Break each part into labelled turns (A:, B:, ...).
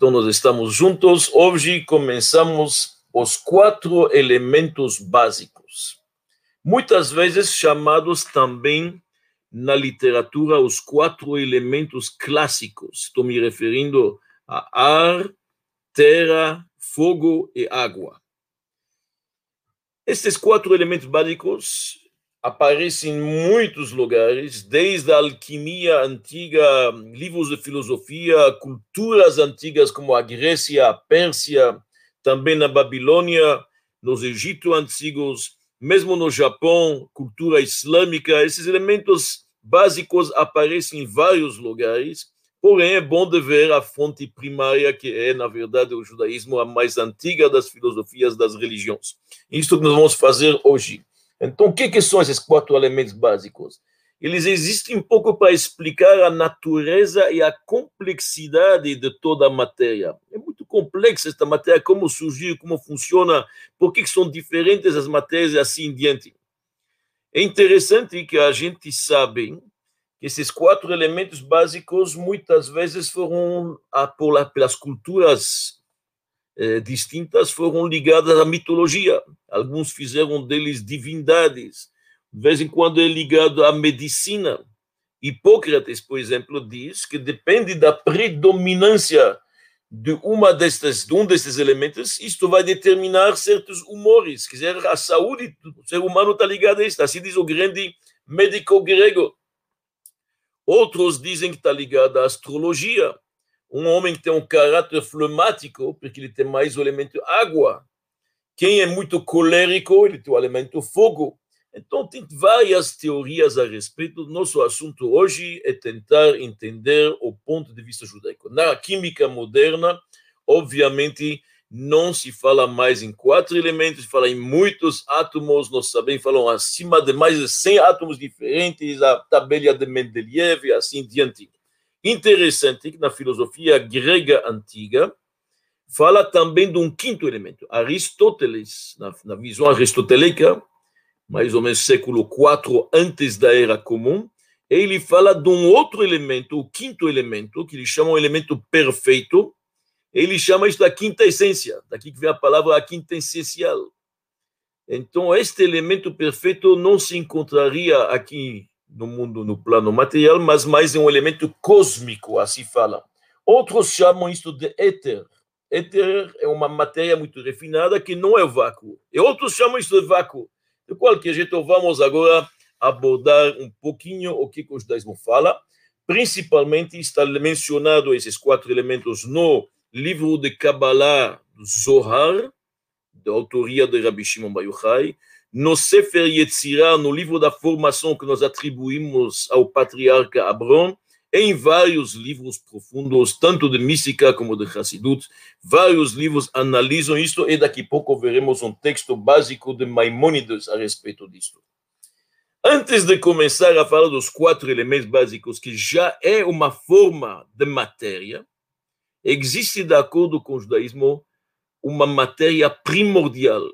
A: Então, nós estamos juntos. Hoje começamos os quatro elementos básicos, muitas vezes chamados também na literatura os quatro elementos clássicos. Estou me referindo a ar, terra, fogo e água. Estes quatro elementos básicos aparecem em muitos lugares, desde a alquimia antiga, livros de filosofia, culturas antigas como a Grécia, a Pérsia, também na Babilônia, nos Egito antigos, mesmo no Japão, cultura islâmica, esses elementos básicos aparecem em vários lugares, porém é bom de ver a fonte primária, que é, na verdade, o judaísmo, a mais antiga das filosofias das religiões. Isso que nós vamos fazer hoje. Então, o que, que são esses quatro elementos básicos? Eles existem um pouco para explicar a natureza e a complexidade de toda a matéria. É muito complexa esta matéria, como surgiu, como funciona, por que são diferentes as matérias e assim em diante. É interessante que a gente sabe que esses quatro elementos básicos muitas vezes foram, pelas culturas eh, distintas foram ligadas à mitologia. Alguns fizeram deles divindades. De vez em quando é ligado à medicina. Hipócrates, por exemplo, diz que depende da predominância de uma destes, de um destes elementos, isto vai determinar certos humores. Quer dizer, a saúde do ser humano está ligada a isto. Assim diz o grande médico grego. Outros dizem que está ligada à astrologia um homem que tem um caráter flemático, porque ele tem mais o elemento água. Quem é muito colérico, ele tem o elemento fogo. Então, tem várias teorias a respeito. Nosso assunto hoje é tentar entender o ponto de vista judaico. Na química moderna, obviamente, não se fala mais em quatro elementos, se fala em muitos átomos, nós sabemos, falam acima de mais de 100 átomos diferentes, a tabela de Mendeleev e assim diante. Interessante que na filosofia grega antiga fala também de um quinto elemento. Aristóteles, na, na visão aristotélica, mais ou menos século IV antes da Era Comum, ele fala de um outro elemento, o quinto elemento, que ele chama o elemento perfeito. Ele chama isso da quinta essência, daqui que vem a palavra quinta essencial. Então, este elemento perfeito não se encontraria aqui no mundo, no plano material, mas mais um elemento cósmico, assim falam. Outros chamam isso de éter. Éter é uma matéria muito refinada que não é vácuo. E outros chamam isso de vácuo. De qualquer jeito, vamos agora abordar um pouquinho o que o judaísmo fala. Principalmente está mencionado esses quatro elementos no livro de Kabbalah Zohar, da autoria de Rabbi Shimon Bar Yochai, no Sefer Yetzirah, no livro da formação que nós atribuímos ao patriarca Abrão, em vários livros profundos, tanto de mística como de Hassidut, vários livros analisam isto e daqui a pouco veremos um texto básico de Maimônides a respeito disto. Antes de começar a falar dos quatro elementos básicos, que já é uma forma de matéria, existe, de acordo com o judaísmo, uma matéria primordial,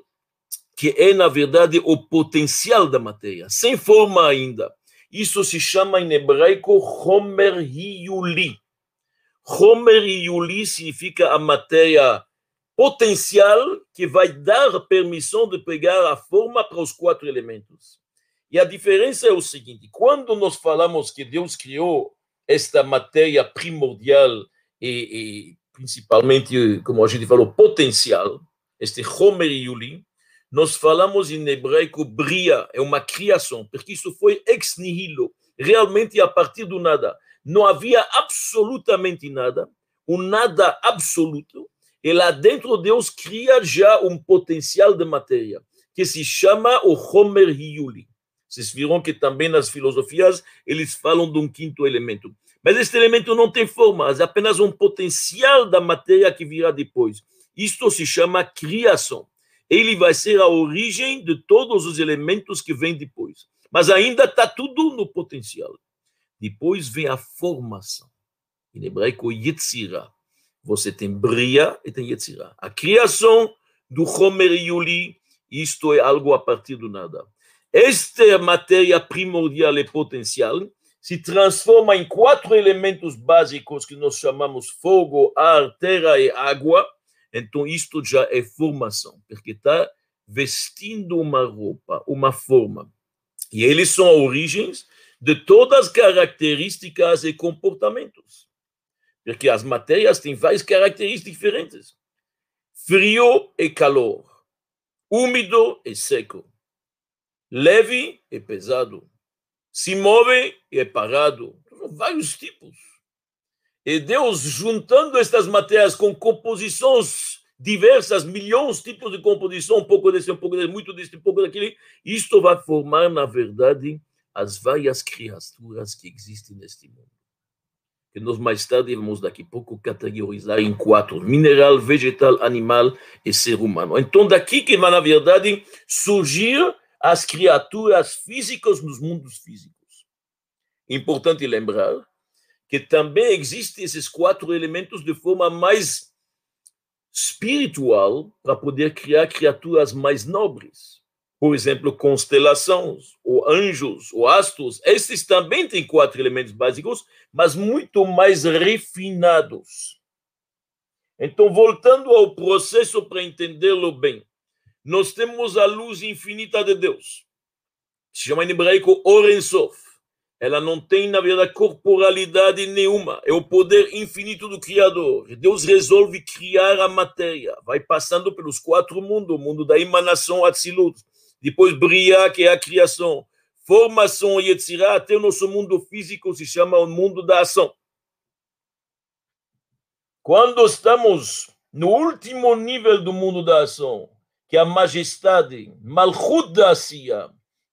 A: que é, na verdade, o potencial da matéria, sem forma ainda. Isso se chama em hebraico Homer Hiyuli. Homer Hiyuli significa a matéria potencial que vai dar permissão de pegar a forma para os quatro elementos. E a diferença é o seguinte: quando nós falamos que Deus criou esta matéria primordial e, e principalmente, como a gente falou, potencial, este Homer Yuli, nós falamos em hebraico bria, é uma criação, porque isso foi ex nihilo, realmente a partir do nada. Não havia absolutamente nada, o nada absoluto, e lá dentro Deus cria já um potencial de matéria, que se chama o Homer Hiyuli. Vocês viram que também nas filosofias eles falam de um quinto elemento. Mas este elemento não tem forma, é apenas um potencial da matéria que virá depois. Isto se chama criação ele vai ser a origem de todos os elementos que vêm depois. Mas ainda está tudo no potencial. Depois vem a formação. Em hebraico, Yetzirah. Você tem Bria e tem Yetzirah. A criação do Homer Yuli, isto é algo a partir do nada. Esta matéria primordial e potencial se transforma em quatro elementos básicos que nós chamamos fogo, ar, terra e água, então isto já é formação, porque está vestindo uma roupa, uma forma. E eles são origens de todas as características e comportamentos. Porque as matérias têm várias características diferentes. Frio e calor, úmido e seco, leve e pesado, se move e é parado. São vários tipos. E Deus, juntando estas matérias com composições diversas, milhões de tipos de composição, um pouco desse, um pouco desse, muito desse, um pouco daquele, isto vai formar, na verdade, as várias criaturas que existem neste mundo. Que nós mais tarde vamos daqui a pouco categorizar em quatro: mineral, vegetal, animal e ser humano. Então, daqui que vai, na verdade, surgir as criaturas físicas nos mundos físicos. Importante lembrar que também existem esses quatro elementos de forma mais espiritual para poder criar criaturas mais nobres. Por exemplo, constelações, ou anjos, ou astros. Esses também têm quatro elementos básicos, mas muito mais refinados. Então, voltando ao processo para entendê-lo bem, nós temos a luz infinita de Deus, se chama em hebraico Orensof ela não tem, na verdade, corporalidade nenhuma. É o poder infinito do Criador. Deus resolve criar a matéria. Vai passando pelos quatro mundos: o mundo da emanação, Atzilut. Depois, Bria, que é a criação. Formação, Yetzirah, até o nosso mundo físico se chama o mundo da ação. Quando estamos no último nível do mundo da ação, que é a majestade, Malchut da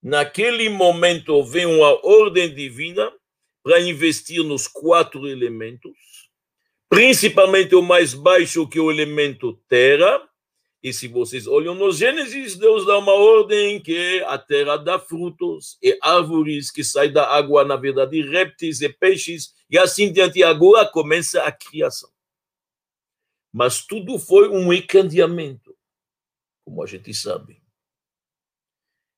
A: Naquele momento vem uma ordem divina para investir nos quatro elementos, principalmente o mais baixo, que é o elemento terra. E se vocês olham no Gênesis, Deus dá uma ordem que a terra dá frutos e árvores que saem da água, na verdade, répteis e peixes, e assim diante. Agora começa a criação. Mas tudo foi um encandeamento, como a gente sabe.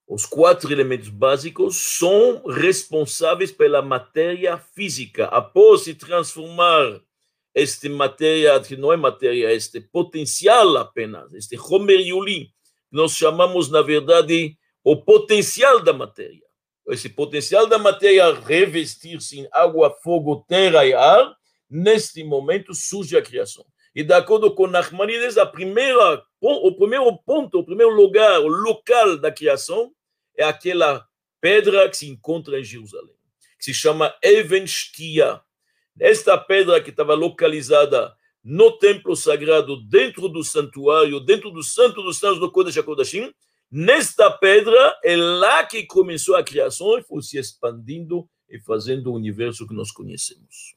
A: Os quatro elementos básicos são responsáveis pela matéria física. Após se transformar esta matéria, que não é matéria, este potencial apenas, este Homer Yuli, nós chamamos, na verdade, o potencial da matéria. Esse potencial da matéria revestir-se em água, fogo, terra e ar, neste momento surge a criação. E de acordo com Nachmanides, a primeira, o primeiro ponto, o primeiro lugar, o local da criação, é aquela pedra que se encontra em Jerusalém, que se chama Even Shkia. Esta pedra que estava localizada no templo sagrado, dentro do santuário, dentro do santo dos santos do Kodesh HaKodashim, nesta pedra é lá que começou a criação e foi se expandindo e fazendo o universo que nós conhecemos.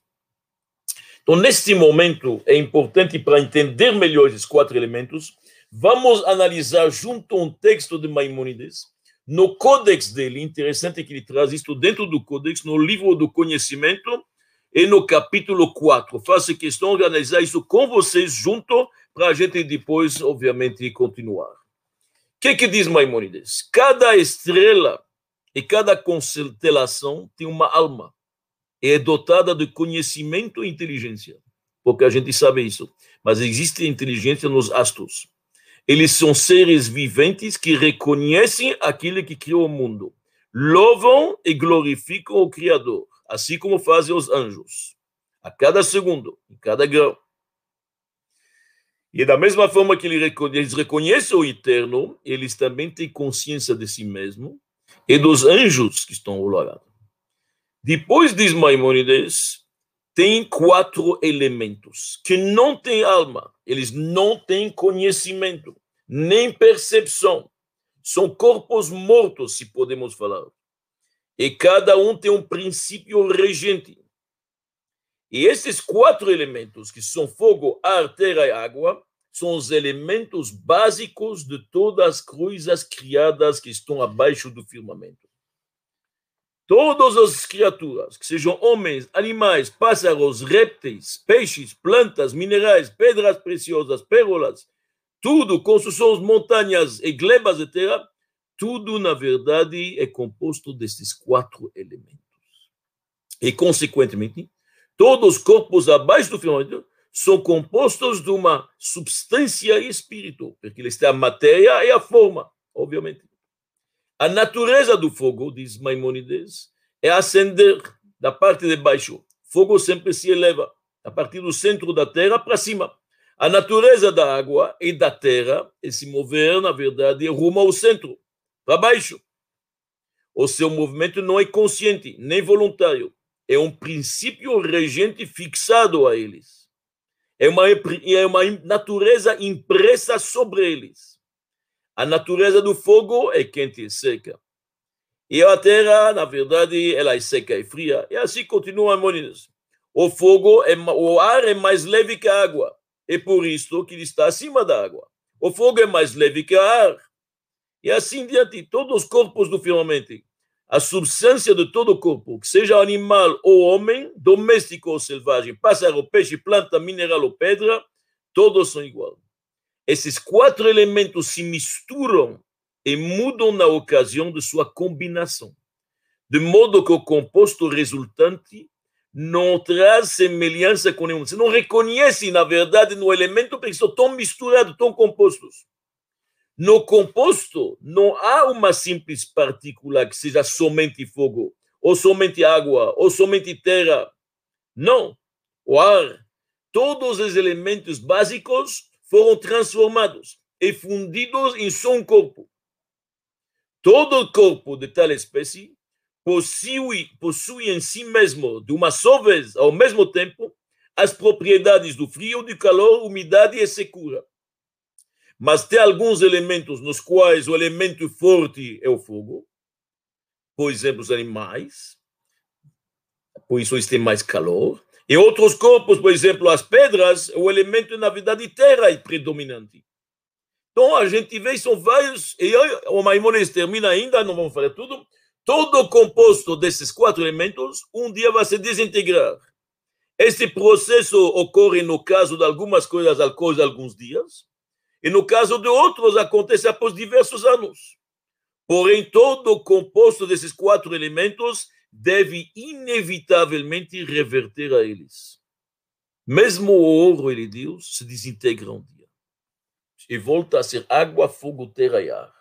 A: Então, neste momento, é importante para entender melhor esses quatro elementos, vamos analisar junto a um texto de Maimonides, no Codex dele, interessante que ele traz isso dentro do Codex, no livro do conhecimento, e no capítulo 4. Faço questão de analisar isso com vocês junto, para a gente depois, obviamente, continuar. O que, que diz Maimonides? Cada estrela e cada constelação tem uma alma é dotada de conhecimento e inteligência, porque a gente sabe isso. Mas existe inteligência nos astros. Eles são seres viventes que reconhecem aquele que criou o mundo, louvam e glorificam o Criador, assim como fazem os anjos, a cada segundo, em cada grau. E da mesma forma que eles reconhecem o eterno, eles também têm consciência de si mesmo e dos anjos que estão ao lado. Depois diz Maimonides, tem quatro elementos que não têm alma, eles não têm conhecimento, nem percepção. São corpos mortos, se podemos falar. E cada um tem um princípio regente. E esses quatro elementos, que são fogo, ar, terra e água, são os elementos básicos de todas as coisas criadas que estão abaixo do firmamento. Todas as criaturas, que sejam homens, animais, pássaros, répteis, peixes, plantas, minerais, pedras preciosas, pérolas, tudo, construções, montanhas e glebas de terra, tudo, na verdade, é composto desses quatro elementos. E, consequentemente, todos os corpos abaixo do firmamento são compostos de uma substância espírito, porque eles têm a matéria e a forma, obviamente. A natureza do fogo, diz Maimonides, é acender da parte de baixo. Fogo sempre se eleva a partir do centro da terra para cima. A natureza da água e da terra é se mover, na verdade, rumo ao centro, para baixo. O seu movimento não é consciente, nem voluntário. É um princípio regente fixado a eles. É uma, é uma natureza impressa sobre eles. A natureza do fogo é quente e seca. E a terra, na verdade, ela é seca e fria. E assim continua harmonias. O fogo, é, o ar é mais leve que a água. É por isso que ele está acima da água. O fogo é mais leve que o ar. E assim diante, todos os corpos do firmamento, a substância de todo o corpo, que seja animal ou homem, doméstico ou selvagem, pássaro, peixe, planta, mineral ou pedra, todos são iguais. Esses quatro elementos se misturam e mudam na ocasião de sua combinação, de modo que o composto resultante não traz semelhança com nenhum. Você não reconhece, na verdade, no elemento, porque estão tão misturados, tão compostos. No composto, não há uma simples partícula que seja somente fogo, ou somente água, ou somente terra. Não. O ar, todos os elementos básicos foram transformados e fundidos em só um corpo. Todo o corpo de tal espécie possui, possui em si mesmo, de uma só vez, ao mesmo tempo, as propriedades do frio, do calor, umidade e secura. Mas tem alguns elementos nos quais o elemento forte é o fogo, por exemplo, os animais, por isso eles têm mais calor. Em outros corpos, por exemplo, as pedras, o elemento, na verdade, terra é predominante. Então, a gente vê, são vários, e o Maimonides termina ainda, não vamos falar tudo, todo composto desses quatro elementos, um dia vai se desintegrar. Esse processo ocorre no caso de algumas coisas ao alguns dias, e no caso de outros acontece após diversos anos. Porém, todo composto desses quatro elementos deve inevitavelmente reverter a eles. Mesmo o ouro, ele diz, se desintegra um dia. E volta a ser água, fogo, terra e ar.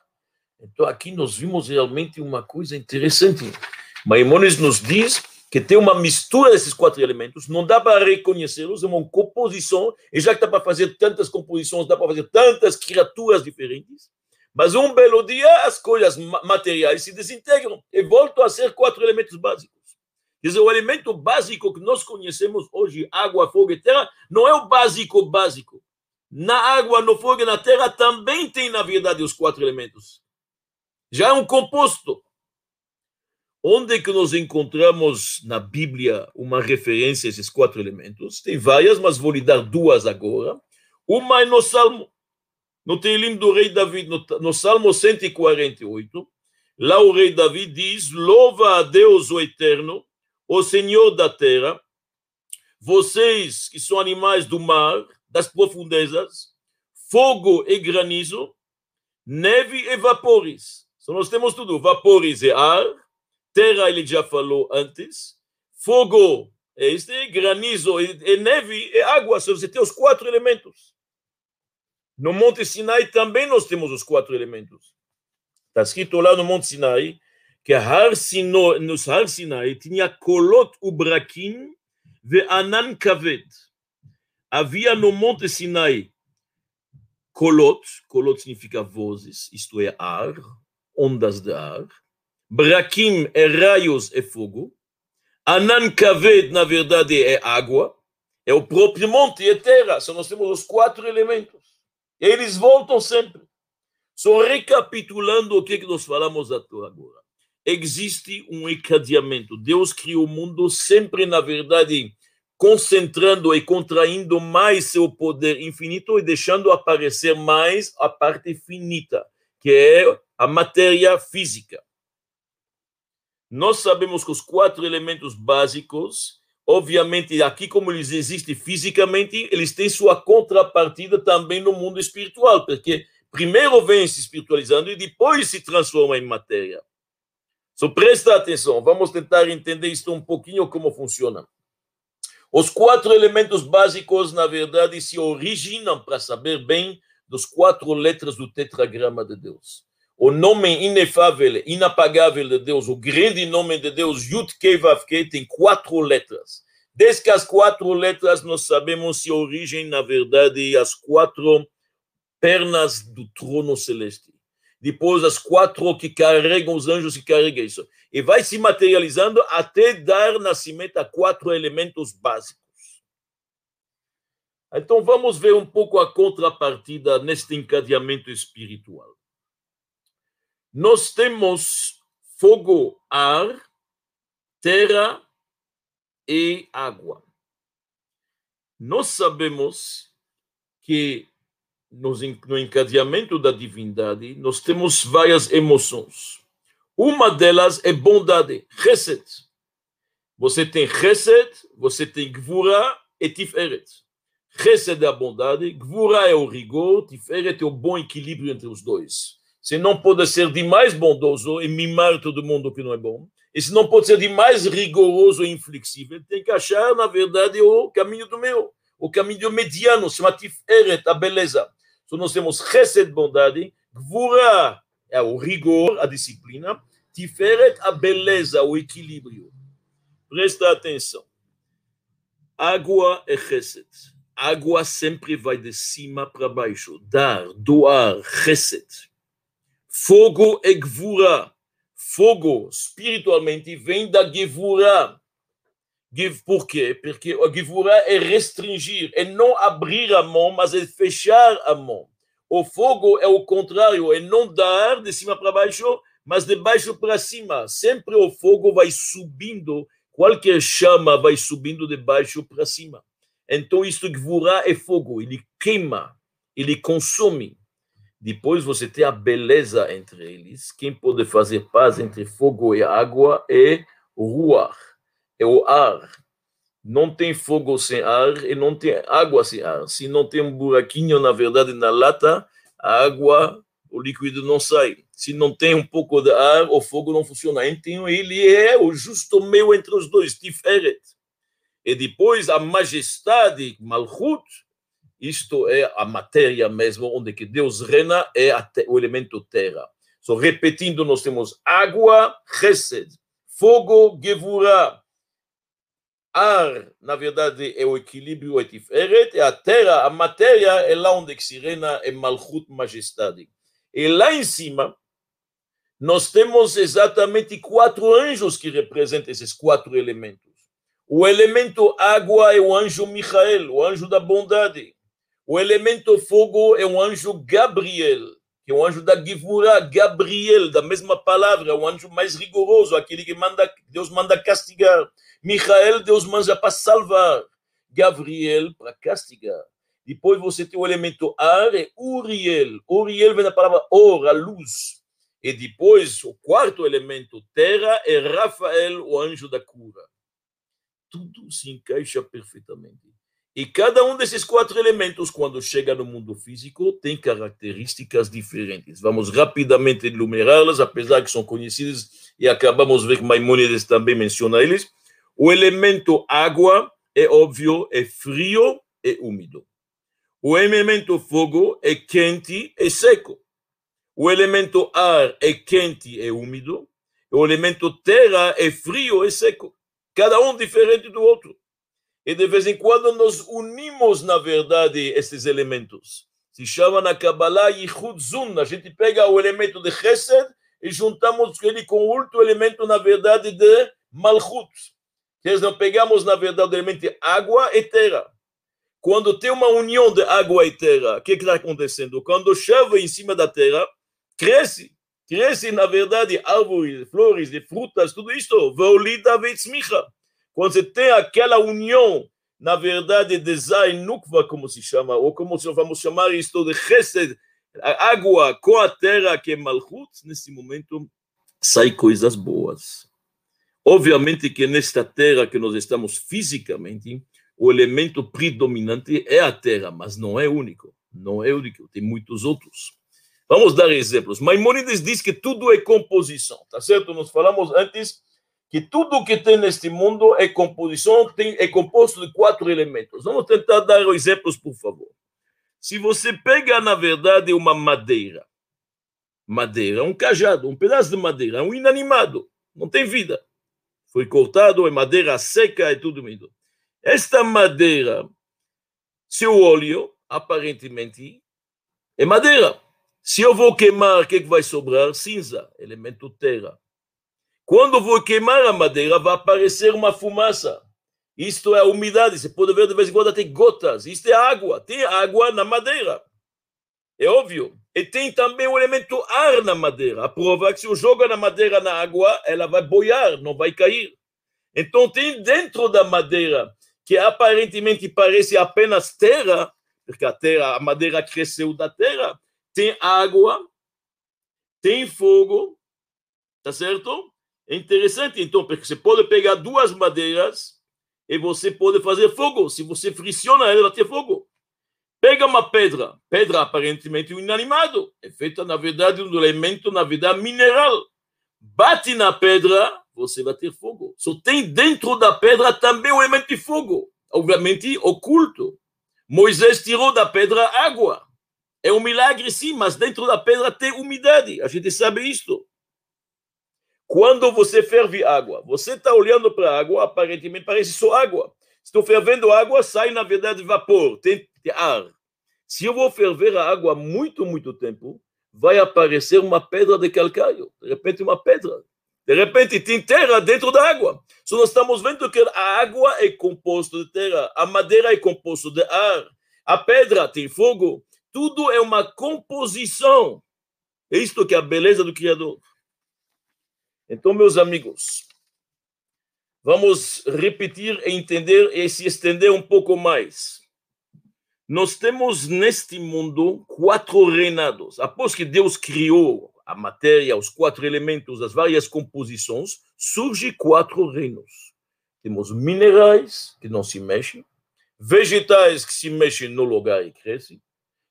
A: Então aqui nós vimos realmente uma coisa interessante. Maimonides nos diz que tem uma mistura desses quatro elementos, não dá para reconhecê-los, é uma composição, e já que dá para fazer tantas composições, dá para fazer tantas criaturas diferentes, mas um belo dia as coisas materiais se desintegram e voltam a ser quatro elementos básicos. Quer dizer, o elemento básico que nós conhecemos hoje, água, fogo e terra, não é o básico básico. Na água, no fogo e na terra também tem, na verdade, os quatro elementos. Já é um composto. Onde que nós encontramos na Bíblia uma referência a esses quatro elementos? Tem várias, mas vou lhe dar duas agora. Uma é no Salmo no Teilim do rei David, no, no Salmo 148, lá o rei David diz: Louva a Deus o Eterno, o Senhor da terra, vocês que são animais do mar, das profundezas, fogo e granizo, neve e vapores. Então nós temos tudo: vapores e ar, terra, ele já falou antes, fogo é este, granizo e, e neve e água. Você tem os quatro elementos. No Monte Sinai também nós temos os quatro elementos. Está escrito lá no Monte Sinai que Har Sino, no Har Sinai tinha Kolot Ubrakim ve Anan Kaved. Havia no Monte Sinai Kolot, Kolot significa vozes, isto é ar, ondas de ar. Brakim é raios e fogo. Anan Kaved, na verdade, é água. É o próprio monte e terra. Só nós temos os quatro elementos. Eles voltam sempre. Só recapitulando o que, nós falamos até agora. Existe um encadeamento. Deus criou o mundo sempre, na verdade, concentrando e contraindo mais seu poder infinito e deixando aparecer mais a parte finita, que é a matéria física. Nós sabemos que os quatro elementos básicos Obviamente, aqui como eles existem fisicamente, eles têm sua contrapartida também no mundo espiritual, porque primeiro vem se espiritualizando e depois se transforma em matéria. So, presta atenção, vamos tentar entender isto um pouquinho como funciona. Os quatro elementos básicos, na verdade, se originam, para saber bem, dos quatro letras do tetragrama de Deus. O nome inefável, inapagável de Deus, o grande nome de Deus, Yud Kei Vav Kei, tem quatro letras. Desde as quatro letras nós sabemos se origem, na verdade, as quatro pernas do trono celeste. Depois, as quatro que carregam os anjos que carregam isso. E vai se materializando até dar nascimento a quatro elementos básicos. Então, vamos ver um pouco a contrapartida neste encadeamento espiritual. Nós temos fogo, ar, terra e água. Nós sabemos que no encadeamento da divindade, nós temos várias emoções. Uma delas é bondade, Chesed. Você tem Chesed, você tem Gvura e Tiferet. Chesed é a bondade, Gvura é o rigor, Tiferet é o bom equilíbrio entre os dois. Você não pode ser demais bondoso e mimar todo mundo que não é bom. E se não pode ser demais rigoroso e inflexível, tem que achar, na verdade, o caminho do meu, o caminho mediano, chama Tiferet, a beleza. Então nós temos Chesed, bondade, Gvura é o rigor, a disciplina, Tiferet, a beleza, o equilíbrio. Presta atenção. Água é Chesed. Água sempre vai de cima para baixo. Dar, doar, Chesed. Fogo é Gvura. Fogo, espiritualmente, vem da Gevura. Por quê? Porque a Gevura é restringir, é não abrir a mão, mas é fechar a mão. O fogo é o contrário, é não dar de cima para baixo, mas de baixo para cima. Sempre o fogo vai subindo, qualquer chama vai subindo de baixo para cima. Então, isto Gvura é fogo, ele queima, ele consome. Depois você tem a beleza entre eles. Quem pode fazer paz entre fogo e água é o ruar é o ar. Não tem fogo sem ar e não tem água sem ar. Se não tem um buraquinho, na verdade, na lata, a água, o líquido não sai. Se não tem um pouco de ar, o fogo não funciona. Então, ele é o justo meio entre os dois, Tiferet. E depois, a majestade, Malchut, isto é a matéria mesmo, onde que Deus reina, é o elemento terra. So, repetindo, nós temos água, Chesed, fogo, Gevurah, ar, na verdade, é o equilíbrio, é Tiferet, e a terra, a matéria, é lá onde se reina é Malchut, majestade. E lá em cima, nós temos exatamente quatro anjos que representam esses quatro elementos. O elemento água é o anjo Michael, o anjo da bondade. O elemento fogo é o anjo Gabriel, que é o anjo da Givura, Gabriel, da mesma palavra, é o anjo mais rigoroso, aquele que manda, Deus manda castigar. Michael, Deus manda para salvar. Gabriel, para castigar. Depois você tem o elemento ar, é Uriel. Uriel vem da palavra or, a luz. E depois, o quarto elemento, terra, é Rafael, o anjo da cura. Tudo se encaixa perfeitamente. E cada um desses quatro elementos, quando chega no mundo físico, tem características diferentes. Vamos rapidamente enumerá-las, apesar que são conhecidas, e acabamos de ver que Maimonides também menciona eles. O elemento água é óbvio, é frio e úmido. O elemento fogo é quente e seco. O elemento ar é quente e úmido. O elemento terra é frio e seco. Cada um diferente do outro. E de vez em quando nós unimos, na verdade, esses elementos. Se chama na Kabbalah Yichud Zun. A gente pega o elemento de Chesed e juntamos ele com o outro elemento, na verdade, de Malchut. Nós não pegamos, na verdade, realmente água e terra. Quando tem uma união de água e terra, o que está acontecendo? Quando chove em cima da terra, cresce. Cresce, na verdade, árvores, flores, frutas, tudo isso. Veolida veitzmicha. Quando você tem aquela união, na verdade, de Zain Nukva, como se chama, ou como vamos chamar isto de Chesed, a água com a terra que é Malchut, nesse momento, sai coisas boas. Obviamente que nesta terra que nós estamos fisicamente, o elemento predominante é a terra, mas não é único. Não é único, tem muitos outros. Vamos dar exemplos. Maimonides diz que tudo é composição, tá certo? Nós falamos antes que tudo que tem neste mundo é composição, tem, é composto de quatro elementos. Vamos tentar dar exemplos, por favor. Se você pega, na verdade, uma madeira, madeira, um cajado, um pedaço de madeira, um inanimado, não tem vida. Foi cortado, é madeira seca, é tudo lindo. Esta madeira, seu óleo, aparentemente, é madeira. Se eu vou queimar, o que, é que vai sobrar? Cinza, elemento terra. Quando vou queimar a madeira, vai aparecer uma fumaça. Isto é umidade. Você pode ver de vez em quando tem gotas. Isto é água. Tem água na madeira. É óbvio. E tem também o elemento ar na madeira. A prova é que se eu jogo na madeira na água, ela vai boiar, não vai cair. Então tem dentro da madeira, que aparentemente parece apenas terra, porque a terra, a madeira cresceu da terra, tem água, tem fogo, tá certo? É interessante, então, porque você pode pegar duas madeiras e você pode fazer fogo. Se você friciona ela, vai ter fogo. Pega uma pedra, pedra aparentemente um inanimado, é feita, na verdade, um elemento, na verdade, mineral. Bate na pedra, você vai ter fogo. Só tem dentro da pedra também um elemento de fogo, obviamente oculto. Moisés tirou da pedra água. É um milagre, sim, mas dentro da pedra tem umidade. A gente sabe isto. Quando você ferve água, você está olhando para a água, aparentemente parece só água. Estou fervendo água, sai na verdade vapor, tem, ar. Se eu vou ferver a água muito, muito tempo, vai aparecer uma pedra de calcário. De repente, uma pedra. De repente, tem terra dentro da água. Só nós estamos vendo que a água é composta de terra, a madeira é composta de ar, a pedra tem fogo. Tudo é uma composição. É isto que é a beleza do Criador. Então, meus amigos, vamos repetir e entender e se estender um pouco mais. Nós temos neste mundo quatro reinados. Após que Deus criou a matéria, os quatro elementos, as várias composições, surge quatro reinos. Temos minerais que não se mexem, vegetais que se mexem no lugar e crescem.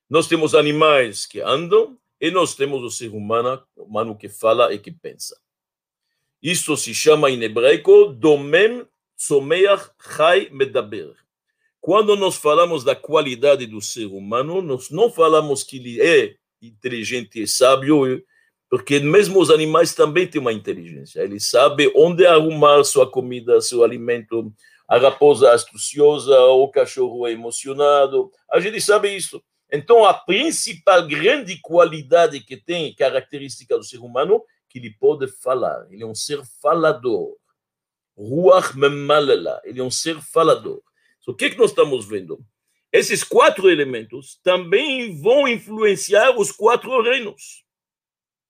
A: Nós temos animais que andam e nós temos o ser humano, humano que fala e que pensa. Isso se chama em hebraico Domem Tzomeach Chai Medaber. Quando nós falamos da qualidade do ser humano, nós não falamos que ele é inteligente e sábio, porque mesmo os animais também têm uma inteligência. Ele sabe onde arrumar sua comida, seu alimento. A raposa astuciosa, o cachorro é emocionado. A gente sabe isso. Então, a principal grande qualidade que tem, característica do ser humano, que ele pode falar. Ele é um ser falador. Ruach Memalela. Ele é um ser falador. So, o que, que nós estamos vendo? Esses quatro elementos também vão influenciar os quatro reinos.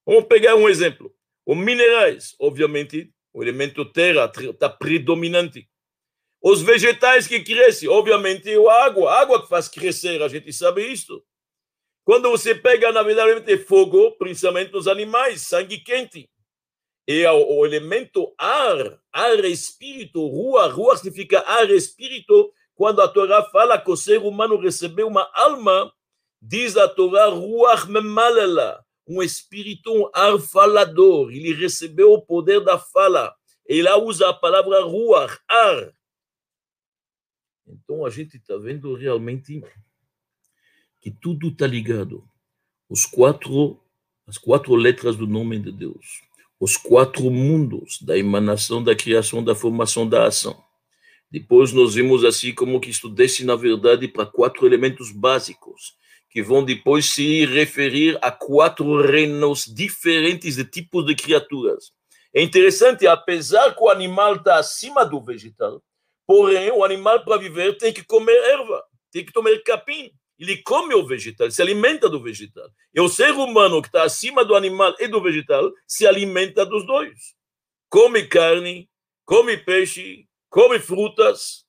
A: Vamos pegar um exemplo. Os minerais, obviamente, o elemento terra está predominante. Os vegetais que crescem, obviamente, a água. A água que faz crescer, a gente sabe isso. Quando você pega, na verdade, fogo, principalmente nos animais, sangue quente. E o, o elemento ar, ar espírito, rua, rua significa ar espírito. Quando a Torá fala que o ser humano recebeu uma alma, diz a Torá, ruach memalela, um espírito, um ar falador. Ele recebeu o poder da fala. E lá usa a palavra ruach, ar. Então a gente está vendo realmente que tudo está ligado. Os quatro, as quatro letras do nome de Deus, os quatro mundos da emanação, da criação, da formação, da ação. Depois nós vimos assim como que isso desce, na verdade, para quatro elementos básicos, que vão depois se referir a quatro reinos diferentes de tipos de criaturas. É interessante, apesar que o animal está acima do vegetal, porém, o animal, para viver, tem que comer erva, tem que tomar capim ele come o vegetal, se alimenta do vegetal. E o ser humano que está acima do animal e do vegetal se alimenta dos dois. Come carne, come peixe, come frutas.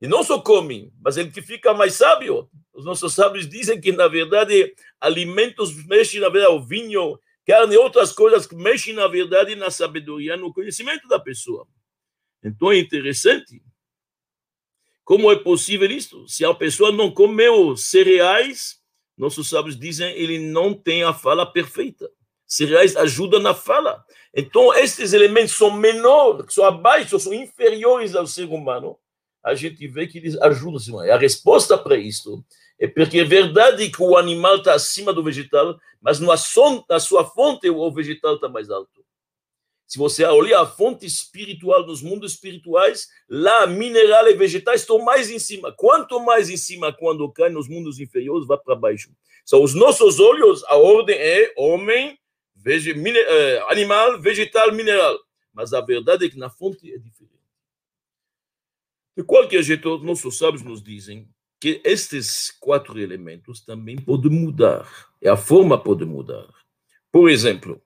A: E não só come, mas ele fica mais sábio. Os nossos sábios dizem que, na verdade, alimentos mexem, na verdade, o vinho, carne e outras coisas que mexem, na verdade, na sabedoria, no conhecimento da pessoa. Então é interessante como é possível isso? Se a pessoa não comeu cereais, nossos sábios dizem, ele não tem a fala perfeita. Cereais ajudam na fala. Então, estes elementos são menores, são abaixo, são inferiores ao ser humano. A gente vê que eles ajudam. A resposta para isso é porque é verdade que o animal está acima do vegetal, mas na sua fonte o vegetal está mais alto. Se você olhar a fonte espiritual dos mundos espirituais, lá mineral e vegetais estão mais em cima. Quanto mais em cima, quando cai nos mundos inferiores, vai para baixo. São os nossos olhos, a ordem é homem, vege, mine, eh, animal, vegetal, mineral. Mas a verdade é que na fonte é diferente. De qualquer jeito, nossos sábios nos dizem que estes quatro elementos também podem mudar. E a forma pode mudar. Por exemplo,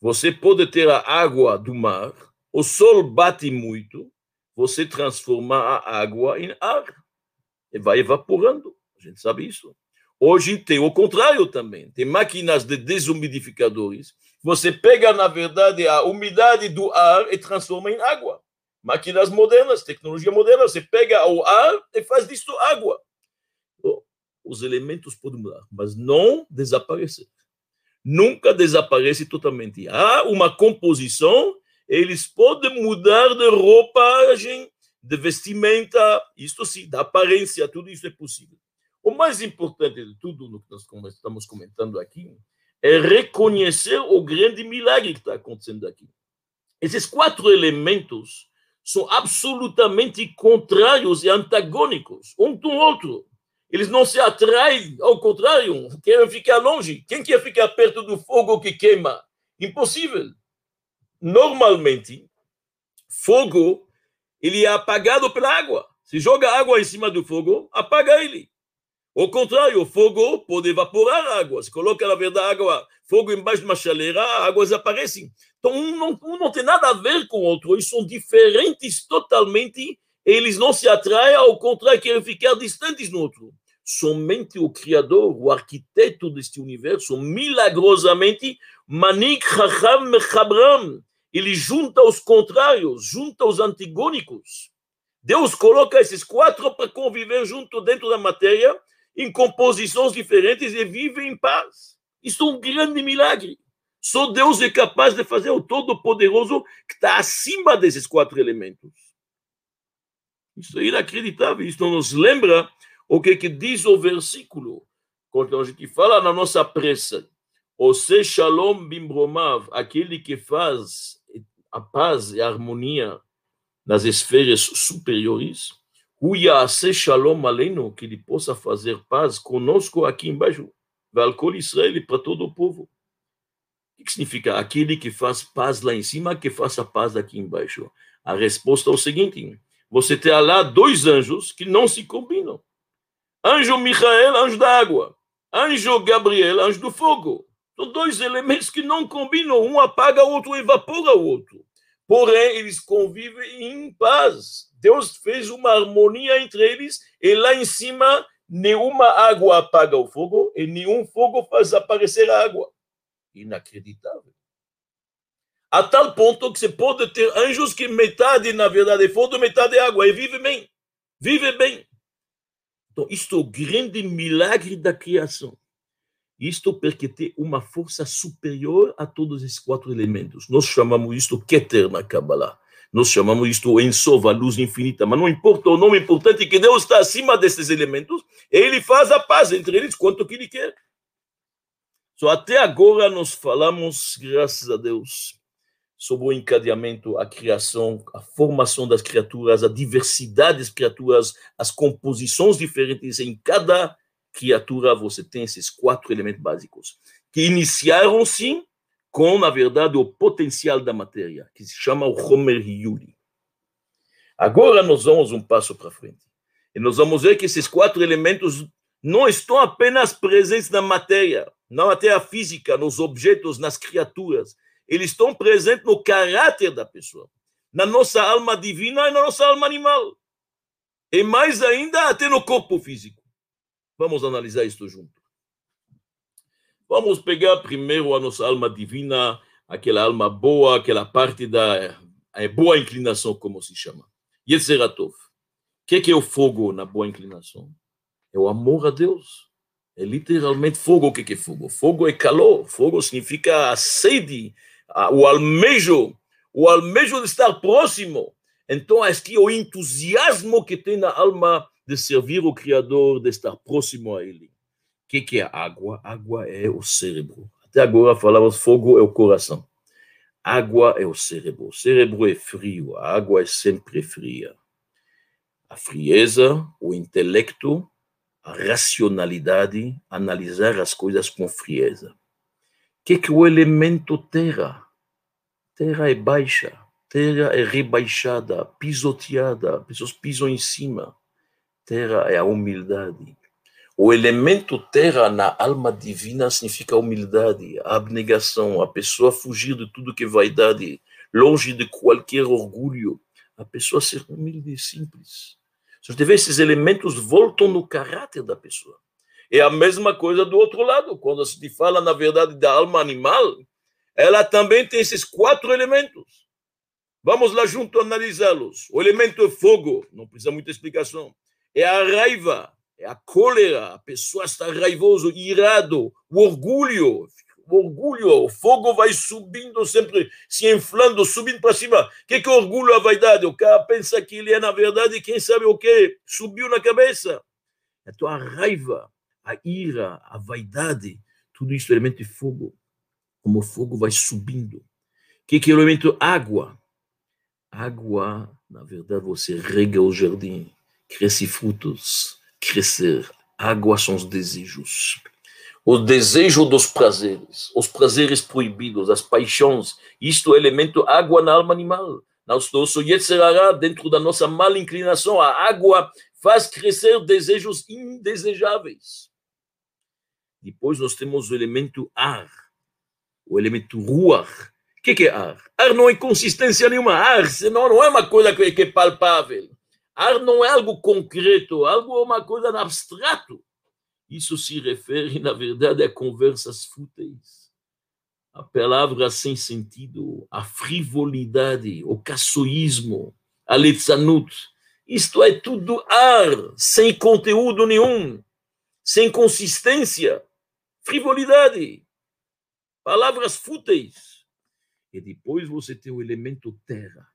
A: você pode ter a água do mar, o sol bate muito, você transforma a água em ar e vai evaporando. A gente sabe isso. Hoje tem o contrário também. Tem máquinas de desumidificadores. Você pega, na verdade, a umidade do ar e transforma em água. Máquinas modernas, tecnologia moderna. Você pega o ar e faz disso água. Os elementos podem mudar, mas não desaparecer nunca desaparece totalmente. Há uma composição, eles podem mudar de roupagem, de vestimenta, isto sim, da aparência, tudo isso é possível. O mais importante de tudo no que nós estamos comentando aqui é reconhecer o grande milagre que está acontecendo aqui. Esses quatro elementos são absolutamente contrários e antagônicos um do outro. Eles não se atraem, ao contrário, querem ficar longe. Quem quer ficar perto do fogo que queima? Impossível. Normalmente, fogo ele é apagado pela água. Se joga água em cima do fogo, apaga ele. Ao contrário, o fogo pode evaporar a água. Se coloca, na verdade, água, fogo embaixo de uma chaleira, a água desaparece. Então, um não, um não tem nada a ver com o outro. Eles são diferentes totalmente eles não se atraem, ao contrário, querem ficar distantes no outro. Somente o Criador, o arquiteto deste universo, milagrosamente, Manik Chacham Mechabram, ele junta os contrários, junta os antigônicos. Deus coloca esses quatro para conviver junto dentro da matéria, em composições diferentes e vivem em paz. Isso é um grande milagre. Só Deus é capaz de fazer o Todo-Poderoso que está acima desses quatro elementos. Isso é inacreditável. Isso nos lembra o que, que diz o versículo. Quando a gente fala na nossa pressa, o se shalom bimbromav, aquele que faz a paz e a harmonia nas esferas superiores, o se shalom aleno, que ele possa fazer paz conosco aqui embaixo, Valcol Israel para todo o povo. O que significa? Aquele que faz paz lá em cima, que faça paz aqui embaixo. A resposta é o seguinte: você tem lá dois anjos que não se combinam. Anjo Michael, anjo da água. Anjo Gabriel, anjo do fogo. São dois elementos que não combinam. Um apaga, o outro evapora o outro. Porém, eles convivem em paz. Deus fez uma harmonia entre eles e lá em cima nenhuma água apaga o fogo e nenhum fogo faz aparecer a água. Inacreditável a tal ponto que você pode ter anjos que metade, na verdade, é fogo, metade é água, e vive bem. Vive bem. Então, isto é o grande milagre da criação. Isto porque tem uma força superior a todos esses quatro elementos. Nós chamamos isto Keter na Kabbalah. Nós chamamos isto Ensov, a luz infinita. Mas não importa, o nome importante é que Deus está acima desses elementos e Ele faz a paz entre eles quanto que Ele quer. Só até agora nós falamos, graças a Deus, sobre o encadeamento, a criação, a formação das criaturas, a diversidade das criaturas, as composições diferentes. Em cada criatura você tem esses quatro elementos básicos, que iniciaram, sim, com, na verdade, o potencial da matéria, que se chama o Homer Yuli. Agora nós vamos um passo para frente. E nós vamos ver que esses quatro elementos não estão apenas presentes na matéria, na matéria física, nos objetos, nas criaturas, eles estão presentes no caráter da pessoa, na nossa alma divina e na nossa alma animal. E mais ainda, até no corpo físico. Vamos analisar isso junto. Vamos pegar primeiro a nossa alma divina, aquela alma boa, aquela parte da boa inclinação, como se chama. Yetzeratov. O que é, que é o fogo na boa inclinação? É o amor a Deus. É literalmente fogo. O que é fogo? Fogo é calor. Fogo significa a sede, o almejo, o almejo de estar próximo. Então, é que o entusiasmo que tem na alma de servir o Criador, de estar próximo a Ele. O que, que é água? Água é o cérebro. Até agora falamos fogo é o coração. Água é o cérebro. O cérebro é frio, a água é sempre fria. A frieza, o intelecto, a racionalidade, analisar as coisas com frieza. Que, que é o elemento terra? Terra é baixa, terra é rebaixada, pisoteada, pessoas pisam em cima. Terra é a humildade. O elemento terra na alma divina significa humildade, a abnegação, a pessoa fugir de tudo que é vaidade, longe de qualquer orgulho, a pessoa ser humilde e simples. Você vê esses elementos voltam no caráter da pessoa. É a mesma coisa do outro lado, quando se fala, na verdade, da alma animal, ela também tem esses quatro elementos. Vamos lá junto analisá-los. O elemento é fogo, não precisa muita explicação é a raiva, é a cólera, a pessoa está raivoso, irado, o orgulho, o orgulho, o fogo vai subindo sempre, se inflando, subindo para cima. O que, que é orgulho, a vaidade? O cara pensa que ele é, na verdade, quem sabe o que? Subiu na cabeça. Então, a raiva, a ira, a vaidade, tudo isso é elemento de fogo. Como o fogo vai subindo. O que, que é o elemento água? Água, na verdade, você rega o jardim cresce frutos, crescer. Água são os desejos. O desejo dos prazeres, os prazeres proibidos, as paixões. Isto é elemento água na alma animal. Nosso Yetzerará, dentro da nossa mal inclinação, a água faz crescer desejos indesejáveis. Depois nós temos o elemento ar, o elemento ruar. O que, é ar? Ar não é consistência nenhuma. Ar senão não é uma coisa que é palpável. Ar não é algo concreto, algo é uma coisa abstrato. Isso se refere, na verdade, a conversas fúteis, a palavras sem sentido, a frivolidade, o caçoísmo, a litzanut. Isto é tudo ar, sem conteúdo nenhum, sem consistência, frivolidade, palavras fúteis. E depois você tem o elemento terra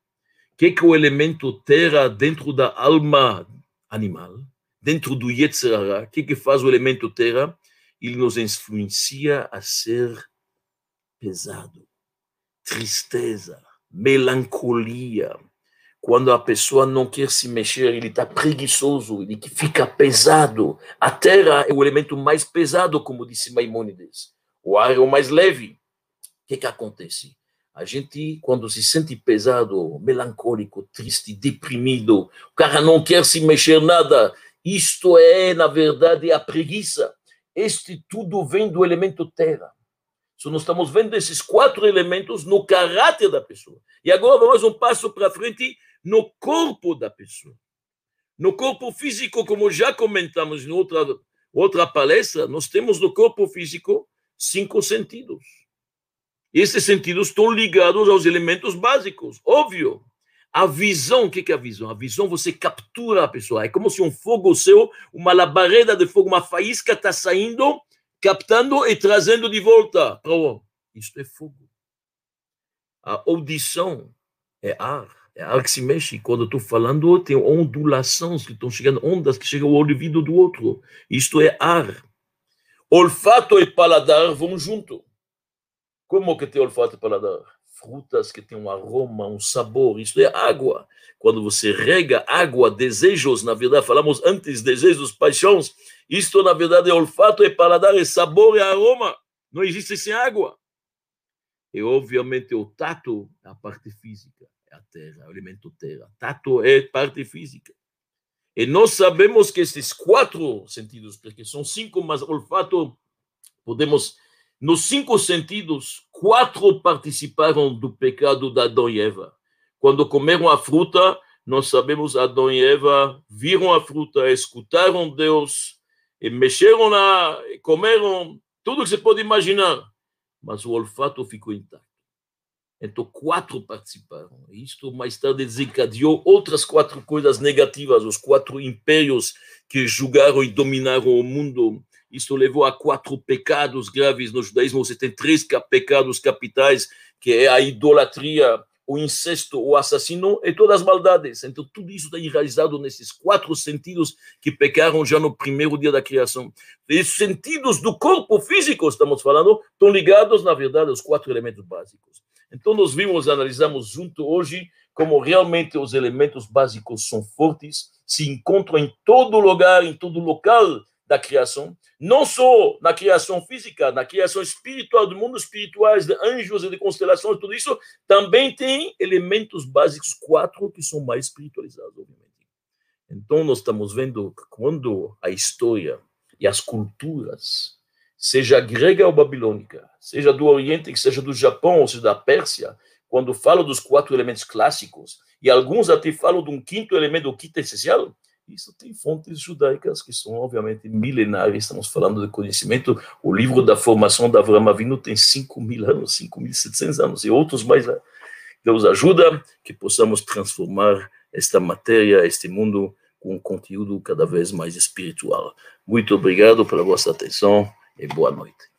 A: que, que o elemento terra dentro da alma animal, dentro do Yetzirah, o que, que faz o elemento terra? Ele nos influencia a ser pesado, tristeza, melancolia. Quando a pessoa não quer se mexer, ele está preguiçoso, ele fica pesado. A terra é o elemento mais pesado, como disse Maimônides. O ar é o mais leve. O que, que acontece? A gente, quando se sente pesado, melancólico, triste, deprimido, o cara não quer se mexer nada. Isto é, na verdade, a preguiça. Este tudo vem do elemento terra. So, nós estamos vendo esses quatro elementos no caráter da pessoa. E agora vamos um passo para frente no corpo da pessoa. No corpo físico, como já comentamos em outra, outra palestra, nós temos no corpo físico cinco sentidos. Esses sentidos estão ligados aos elementos básicos, óbvio. A visão, o que é a visão? A visão você captura a pessoa. É como se um fogo seu, uma labareda de fogo, uma faísca está saindo, captando e trazendo de volta. Isso é fogo. A audição é ar. É se mexe. Quando estou falando, tem ondulações que estão chegando, ondas que chegam ao ouvido do outro. Isto é ar. Olfato e paladar vão junto. Como que tem olfato e paladar? Frutas que têm um aroma, um sabor, isso é água. Quando você rega água, desejos, na verdade, falamos antes, desejos, paixões, isto na verdade é olfato e paladar, é sabor e aroma. Não existe sem água. E obviamente o tato é a parte física, a terra, o elemento terra. Tato é parte física. E nós sabemos que esses quatro sentidos, porque são cinco, mas olfato podemos nos cinco sentidos, quatro participaram do pecado da Adão e Eva. Quando comeram a fruta, nós sabemos Adão e Eva viram a fruta, escutaram Deus, e mexeram lá, comeram tudo que você pode imaginar, mas o olfato ficou intacto. Então, quatro participaram. Isto mais tarde desencadeou outras quatro coisas negativas, os quatro impérios que julgaram e dominaram o mundo isso levou a quatro pecados graves no judaísmo. Você tem três pecados capitais, que é a idolatria, o incesto, o assassino e todas as maldades. Então, tudo isso está enraizado nesses quatro sentidos que pecaram já no primeiro dia da criação. E os sentidos do corpo físico, estamos falando, estão ligados, na verdade, aos quatro elementos básicos. Então, nós vimos, analisamos junto hoje, como realmente os elementos básicos são fortes, se encontram em todo lugar, em todo local da criação, não só na criação física, na criação espiritual, do mundo espiritual, de anjos e de constelações, tudo isso, também tem elementos básicos, quatro, que são mais espiritualizados, obviamente. Então, nós estamos vendo quando a história e as culturas, seja grega ou babilônica, seja do Oriente, seja do Japão, ou seja da Pérsia, quando falam dos quatro elementos clássicos, e alguns até falam de um quinto elemento, o quinto essencial, isso tem fontes judaicas que são, obviamente, milenares. Estamos falando de conhecimento. O livro da formação da Avraham Avinu tem 5 mil anos, 5.700 anos, e outros mais. Deus ajuda que possamos transformar esta matéria, este mundo, com um conteúdo cada vez mais espiritual. Muito obrigado pela vossa atenção e boa noite.